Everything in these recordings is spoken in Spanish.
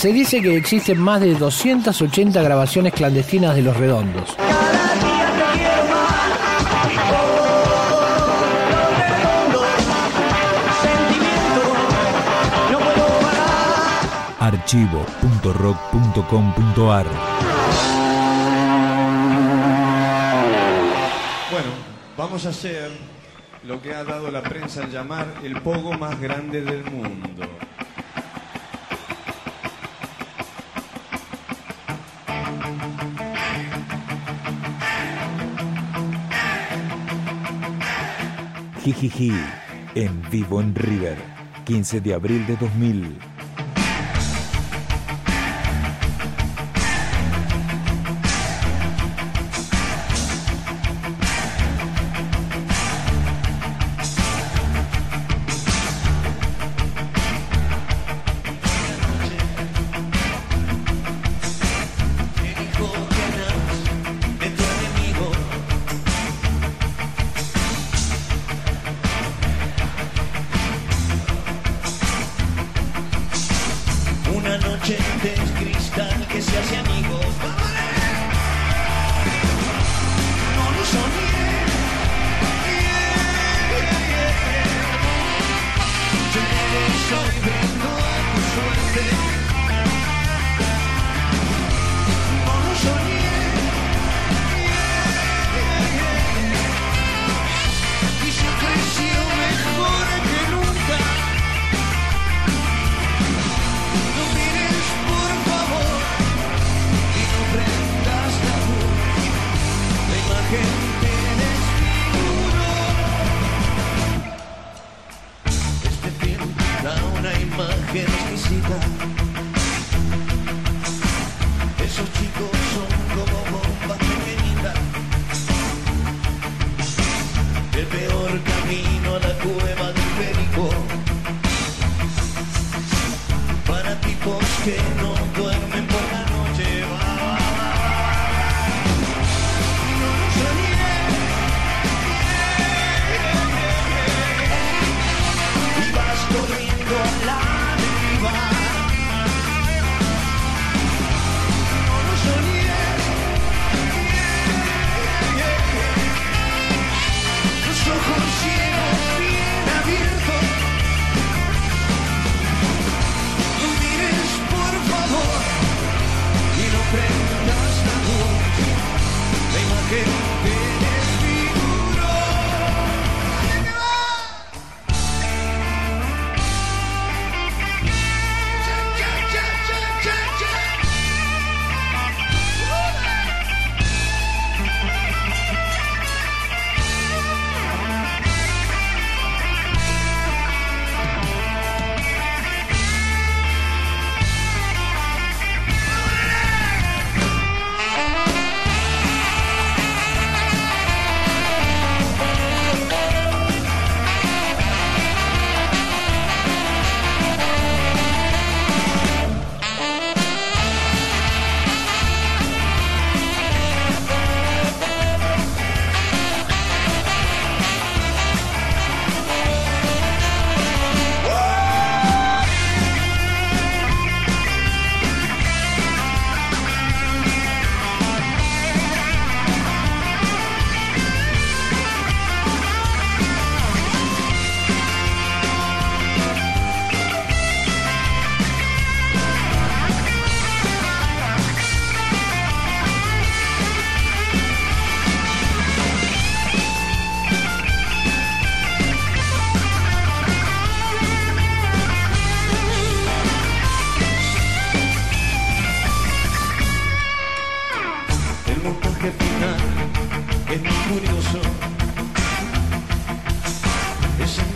Se dice que existen más de 280 grabaciones clandestinas de Los Redondos. archivo.rock.com.ar Bueno, vamos a hacer lo que ha dado la prensa en llamar el pogo más grande del mundo. Jijiji, en vivo en River, 15 de abril de 2000. Miami. love.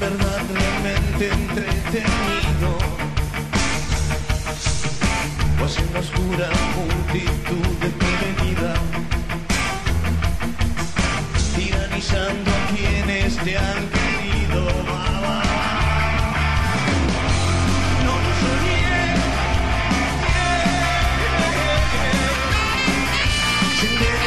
Realmente entretenido. Pues en oscura multitud desprevenida, tiranizando a quienes te han querido. No a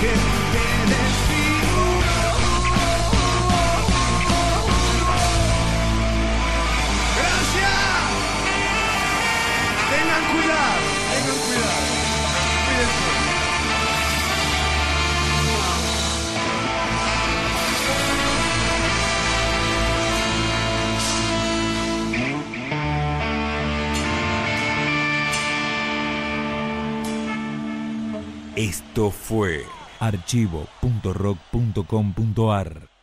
En el cuidado, en el cuidado, esto fue archivo.rock.com.ar